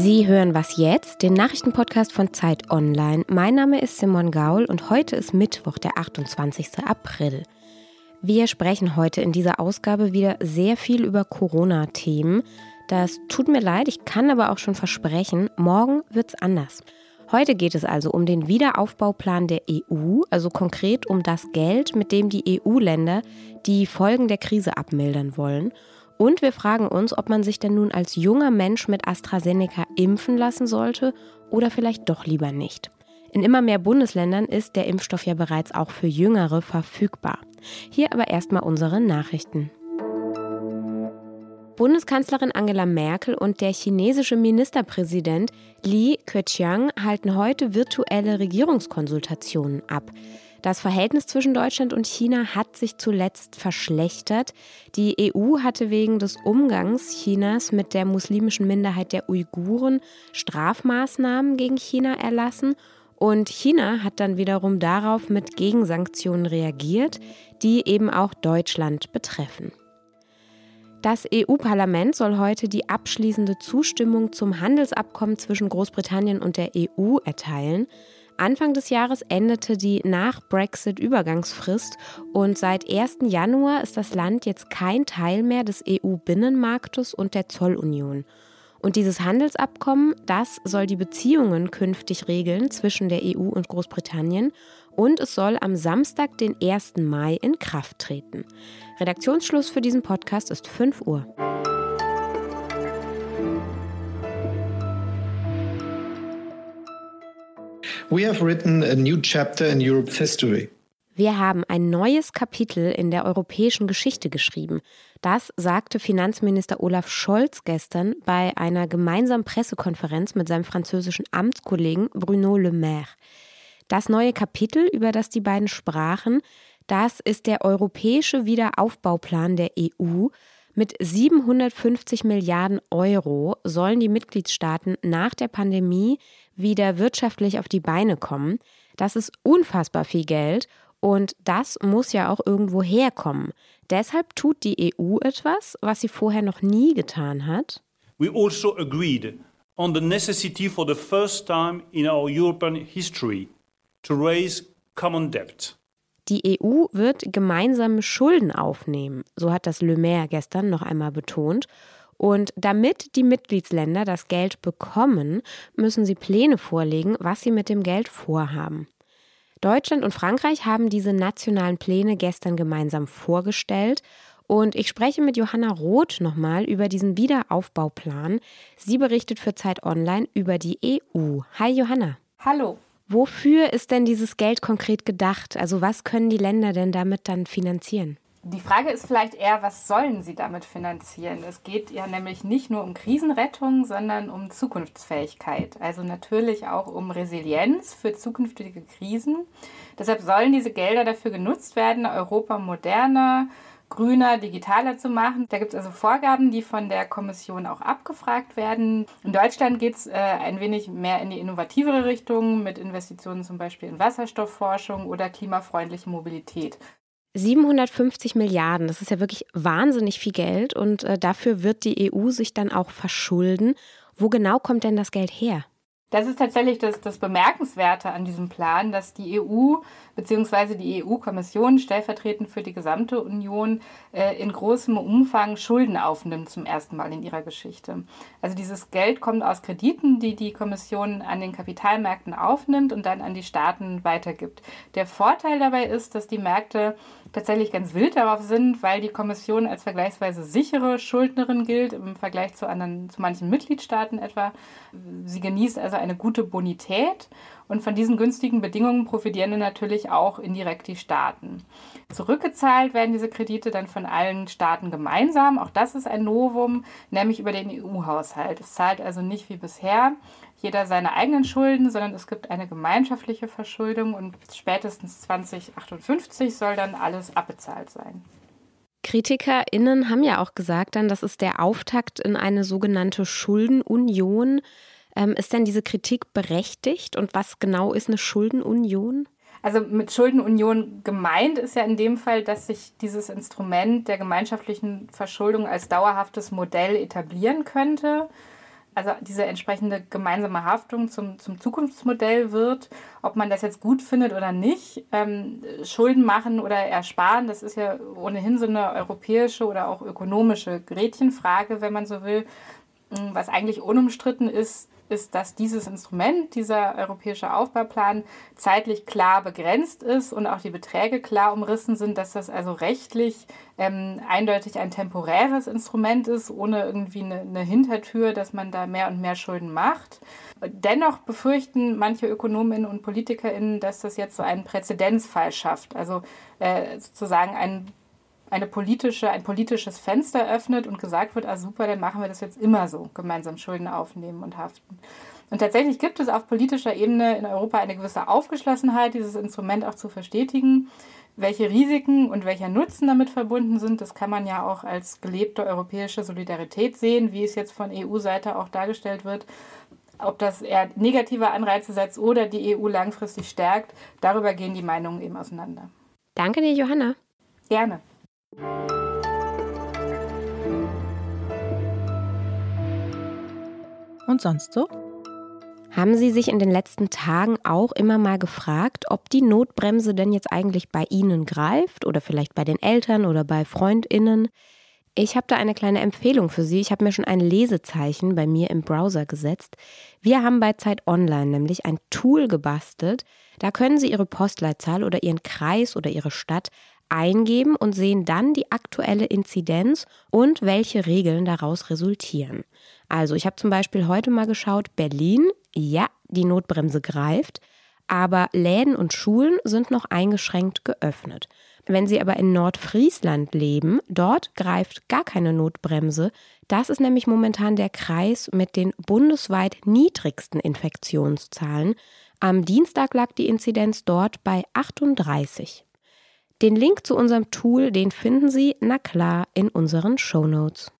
Sie hören Was jetzt, den Nachrichtenpodcast von Zeit Online. Mein Name ist Simon Gaul und heute ist Mittwoch, der 28. April. Wir sprechen heute in dieser Ausgabe wieder sehr viel über Corona-Themen. Das tut mir leid, ich kann aber auch schon versprechen, morgen wird's anders. Heute geht es also um den Wiederaufbauplan der EU, also konkret um das Geld, mit dem die EU-Länder die Folgen der Krise abmildern wollen. Und wir fragen uns, ob man sich denn nun als junger Mensch mit AstraZeneca impfen lassen sollte oder vielleicht doch lieber nicht. In immer mehr Bundesländern ist der Impfstoff ja bereits auch für Jüngere verfügbar. Hier aber erstmal unsere Nachrichten. Bundeskanzlerin Angela Merkel und der chinesische Ministerpräsident Li Keqiang halten heute virtuelle Regierungskonsultationen ab. Das Verhältnis zwischen Deutschland und China hat sich zuletzt verschlechtert. Die EU hatte wegen des Umgangs Chinas mit der muslimischen Minderheit der Uiguren Strafmaßnahmen gegen China erlassen und China hat dann wiederum darauf mit Gegensanktionen reagiert, die eben auch Deutschland betreffen. Das EU-Parlament soll heute die abschließende Zustimmung zum Handelsabkommen zwischen Großbritannien und der EU erteilen. Anfang des Jahres endete die Nach-Brexit-Übergangsfrist und seit 1. Januar ist das Land jetzt kein Teil mehr des EU-Binnenmarktes und der Zollunion. Und dieses Handelsabkommen, das soll die Beziehungen künftig regeln zwischen der EU und Großbritannien und es soll am Samstag, den 1. Mai, in Kraft treten. Redaktionsschluss für diesen Podcast ist 5 Uhr. We have written a new chapter in Europe's history. Wir haben ein neues Kapitel in der europäischen Geschichte geschrieben. Das sagte Finanzminister Olaf Scholz gestern bei einer gemeinsamen Pressekonferenz mit seinem französischen Amtskollegen Bruno Le Maire. Das neue Kapitel, über das die beiden sprachen, das ist der europäische Wiederaufbauplan der EU. Mit 750 Milliarden Euro sollen die Mitgliedstaaten nach der Pandemie wieder wirtschaftlich auf die Beine kommen. Das ist unfassbar viel Geld und das muss ja auch irgendwo herkommen. Deshalb tut die EU etwas, was sie vorher noch nie getan hat. We also agreed on the necessity for the first time in our European history to raise common debt. Die EU wird gemeinsame Schulden aufnehmen, so hat das Le Maire gestern noch einmal betont. Und damit die Mitgliedsländer das Geld bekommen, müssen sie Pläne vorlegen, was sie mit dem Geld vorhaben. Deutschland und Frankreich haben diese nationalen Pläne gestern gemeinsam vorgestellt. Und ich spreche mit Johanna Roth nochmal über diesen Wiederaufbauplan. Sie berichtet für Zeit Online über die EU. Hi Johanna. Hallo. Wofür ist denn dieses Geld konkret gedacht? Also was können die Länder denn damit dann finanzieren? Die Frage ist vielleicht eher, was sollen sie damit finanzieren? Es geht ja nämlich nicht nur um Krisenrettung, sondern um Zukunftsfähigkeit. Also natürlich auch um Resilienz für zukünftige Krisen. Deshalb sollen diese Gelder dafür genutzt werden, Europa moderner, grüner, digitaler zu machen. Da gibt es also Vorgaben, die von der Kommission auch abgefragt werden. In Deutschland geht es äh, ein wenig mehr in die innovativere Richtung mit Investitionen zum Beispiel in Wasserstoffforschung oder klimafreundliche Mobilität. 750 Milliarden, das ist ja wirklich wahnsinnig viel Geld und äh, dafür wird die EU sich dann auch verschulden. Wo genau kommt denn das Geld her? Das ist tatsächlich das, das Bemerkenswerte an diesem Plan, dass die EU bzw. die EU-Kommission stellvertretend für die gesamte Union äh, in großem Umfang Schulden aufnimmt zum ersten Mal in ihrer Geschichte. Also dieses Geld kommt aus Krediten, die die Kommission an den Kapitalmärkten aufnimmt und dann an die Staaten weitergibt. Der Vorteil dabei ist, dass die Märkte tatsächlich ganz wild darauf sind, weil die Kommission als vergleichsweise sichere Schuldnerin gilt im Vergleich zu anderen, zu manchen Mitgliedstaaten etwa. Sie genießt also eine gute Bonität und von diesen günstigen Bedingungen profitieren dann natürlich auch indirekt die Staaten. Zurückgezahlt werden diese Kredite dann von allen Staaten gemeinsam. Auch das ist ein Novum, nämlich über den EU-Haushalt. Es zahlt also nicht wie bisher jeder seine eigenen Schulden, sondern es gibt eine gemeinschaftliche Verschuldung und spätestens 2058 soll dann alles abbezahlt sein. KritikerInnen haben ja auch gesagt, dann, das ist der Auftakt in eine sogenannte Schuldenunion. Ähm, ist denn diese Kritik berechtigt und was genau ist eine Schuldenunion? Also mit Schuldenunion gemeint ist ja in dem Fall, dass sich dieses Instrument der gemeinschaftlichen Verschuldung als dauerhaftes Modell etablieren könnte. also diese entsprechende gemeinsame Haftung zum, zum Zukunftsmodell wird. Ob man das jetzt gut findet oder nicht, ähm, Schulden machen oder ersparen, das ist ja ohnehin so eine europäische oder auch ökonomische Gretchenfrage, wenn man so will. Was eigentlich unumstritten ist, ist, dass dieses Instrument, dieser europäische Aufbauplan, zeitlich klar begrenzt ist und auch die Beträge klar umrissen sind, dass das also rechtlich ähm, eindeutig ein temporäres Instrument ist, ohne irgendwie eine, eine Hintertür, dass man da mehr und mehr Schulden macht. Dennoch befürchten manche Ökonominnen und Politikerinnen, dass das jetzt so einen Präzedenzfall schafft, also äh, sozusagen ein eine politische, ein politisches Fenster öffnet und gesagt wird, ah super, dann machen wir das jetzt immer so, gemeinsam Schulden aufnehmen und haften. Und tatsächlich gibt es auf politischer Ebene in Europa eine gewisse Aufgeschlossenheit, dieses Instrument auch zu verstetigen. Welche Risiken und welcher Nutzen damit verbunden sind, das kann man ja auch als gelebte europäische Solidarität sehen, wie es jetzt von EU-Seite auch dargestellt wird. Ob das eher negative Anreize setzt oder die EU langfristig stärkt, darüber gehen die Meinungen eben auseinander. Danke dir, Johanna. Gerne. Und sonst so? Haben Sie sich in den letzten Tagen auch immer mal gefragt, ob die Notbremse denn jetzt eigentlich bei Ihnen greift oder vielleicht bei den Eltern oder bei Freundinnen? Ich habe da eine kleine Empfehlung für Sie. Ich habe mir schon ein Lesezeichen bei mir im Browser gesetzt. Wir haben bei Zeit Online nämlich ein Tool gebastelt. Da können Sie Ihre Postleitzahl oder Ihren Kreis oder Ihre Stadt eingeben und sehen dann die aktuelle Inzidenz und welche Regeln daraus resultieren. Also ich habe zum Beispiel heute mal geschaut, Berlin, ja, die Notbremse greift, aber Läden und Schulen sind noch eingeschränkt geöffnet. Wenn Sie aber in Nordfriesland leben, dort greift gar keine Notbremse. Das ist nämlich momentan der Kreis mit den bundesweit niedrigsten Infektionszahlen. Am Dienstag lag die Inzidenz dort bei 38. Den Link zu unserem Tool, den finden Sie, na klar, in unseren Show Notes.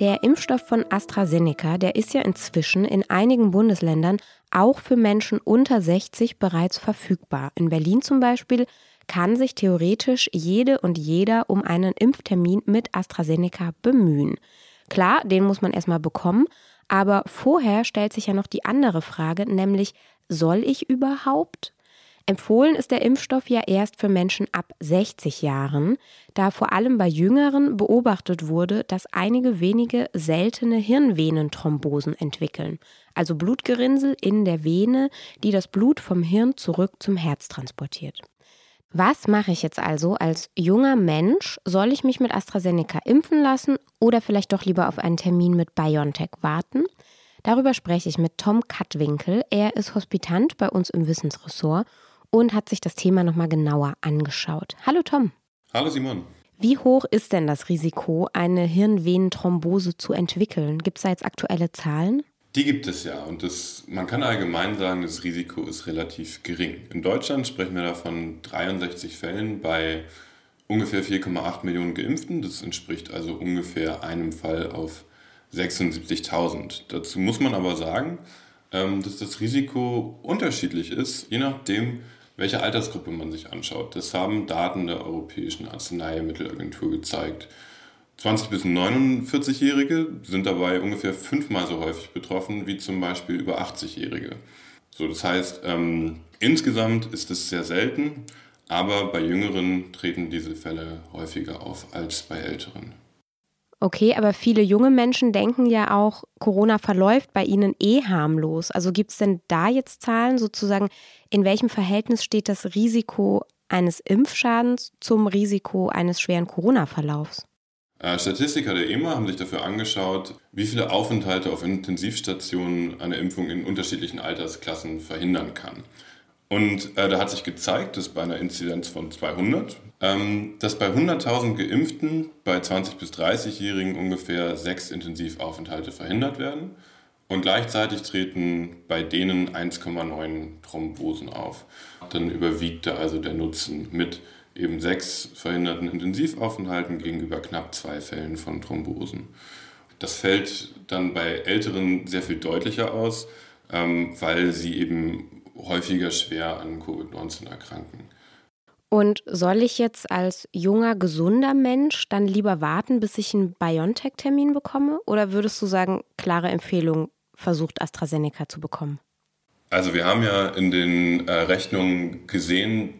Der Impfstoff von AstraZeneca, der ist ja inzwischen in einigen Bundesländern auch für Menschen unter 60 bereits verfügbar. In Berlin zum Beispiel kann sich theoretisch jede und jeder um einen Impftermin mit AstraZeneca bemühen. Klar, den muss man erstmal bekommen, aber vorher stellt sich ja noch die andere Frage, nämlich soll ich überhaupt? Empfohlen ist der Impfstoff ja erst für Menschen ab 60 Jahren, da vor allem bei Jüngeren beobachtet wurde, dass einige wenige seltene Hirnvenenthrombosen entwickeln, also Blutgerinnsel in der Vene, die das Blut vom Hirn zurück zum Herz transportiert. Was mache ich jetzt also als junger Mensch? Soll ich mich mit AstraZeneca impfen lassen oder vielleicht doch lieber auf einen Termin mit BioNTech warten? Darüber spreche ich mit Tom Kattwinkel. Er ist Hospitant bei uns im Wissensressort und hat sich das Thema nochmal genauer angeschaut. Hallo Tom. Hallo Simon. Wie hoch ist denn das Risiko, eine Hirnvenenthrombose zu entwickeln? Gibt es da jetzt aktuelle Zahlen? Die gibt es ja und das, man kann allgemein sagen, das Risiko ist relativ gering. In Deutschland sprechen wir davon 63 Fällen bei ungefähr 4,8 Millionen Geimpften. Das entspricht also ungefähr einem Fall auf 76.000. Dazu muss man aber sagen, ähm, dass das Risiko unterschiedlich ist, je nachdem, welche Altersgruppe man sich anschaut. Das haben Daten der Europäischen Arzneimittelagentur gezeigt. 20 bis 49-Jährige sind dabei ungefähr fünfmal so häufig betroffen wie zum Beispiel über 80-Jährige. So, das heißt, ähm, insgesamt ist es sehr selten, aber bei Jüngeren treten diese Fälle häufiger auf als bei Älteren. Okay, aber viele junge Menschen denken ja auch, Corona verläuft bei ihnen eh harmlos. Also gibt es denn da jetzt Zahlen sozusagen, in welchem Verhältnis steht das Risiko eines Impfschadens zum Risiko eines schweren Corona-Verlaufs? Äh, Statistiker der EMA haben sich dafür angeschaut, wie viele Aufenthalte auf Intensivstationen eine Impfung in unterschiedlichen Altersklassen verhindern kann. Und äh, da hat sich gezeigt, dass bei einer Inzidenz von 200, ähm, dass bei 100.000 Geimpften bei 20- bis 30-Jährigen ungefähr sechs Intensivaufenthalte verhindert werden. Und gleichzeitig treten bei denen 1,9 Thrombosen auf. Dann überwiegte also der Nutzen mit eben sechs verhinderten Intensivaufenthalten gegenüber knapp zwei Fällen von Thrombosen. Das fällt dann bei Älteren sehr viel deutlicher aus, ähm, weil sie eben häufiger schwer an Covid-19 erkranken. Und soll ich jetzt als junger, gesunder Mensch dann lieber warten, bis ich einen BioNTech-Termin bekomme? Oder würdest du sagen, klare Empfehlung, versucht AstraZeneca zu bekommen? Also wir haben ja in den äh, Rechnungen gesehen,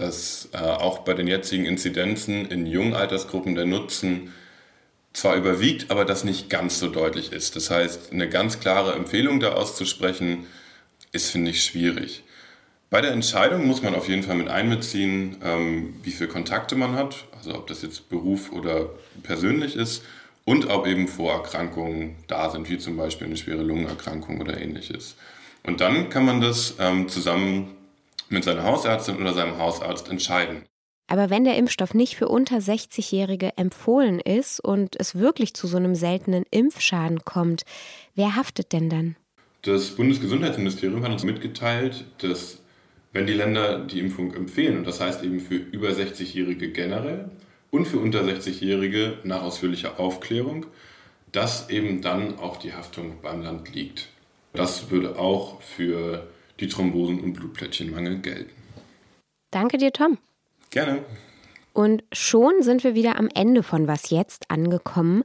dass äh, auch bei den jetzigen Inzidenzen in jungen Altersgruppen der Nutzen zwar überwiegt, aber das nicht ganz so deutlich ist. Das heißt, eine ganz klare Empfehlung da auszusprechen, ist, finde ich, schwierig. Bei der Entscheidung muss man auf jeden Fall mit einbeziehen, ähm, wie viele Kontakte man hat, also ob das jetzt Beruf oder persönlich ist und ob eben Vorerkrankungen da sind, wie zum Beispiel eine schwere Lungenerkrankung oder ähnliches. Und dann kann man das ähm, zusammen mit seiner Hausärztin oder seinem Hausarzt entscheiden. Aber wenn der Impfstoff nicht für unter 60-Jährige empfohlen ist und es wirklich zu so einem seltenen Impfschaden kommt, wer haftet denn dann? Das Bundesgesundheitsministerium hat uns mitgeteilt, dass wenn die Länder die Impfung empfehlen, und das heißt eben für über 60-Jährige generell und für unter 60-Jährige nach ausführlicher Aufklärung, dass eben dann auch die Haftung beim Land liegt. Das würde auch für die Thrombosen- und Blutplättchenmangel gelten. Danke dir, Tom. Gerne. Und schon sind wir wieder am Ende von Was jetzt angekommen.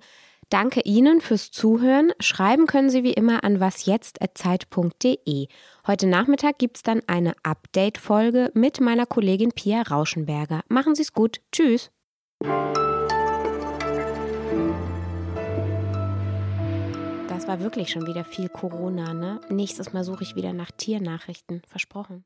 Danke Ihnen fürs Zuhören. Schreiben können Sie wie immer an wasjetzt.zeit.de. Heute Nachmittag gibt es dann eine Update-Folge mit meiner Kollegin Pia Rauschenberger. Machen Sie es gut. Tschüss. Das war wirklich schon wieder viel Corona, ne? Nächstes Mal suche ich wieder nach Tiernachrichten. Versprochen.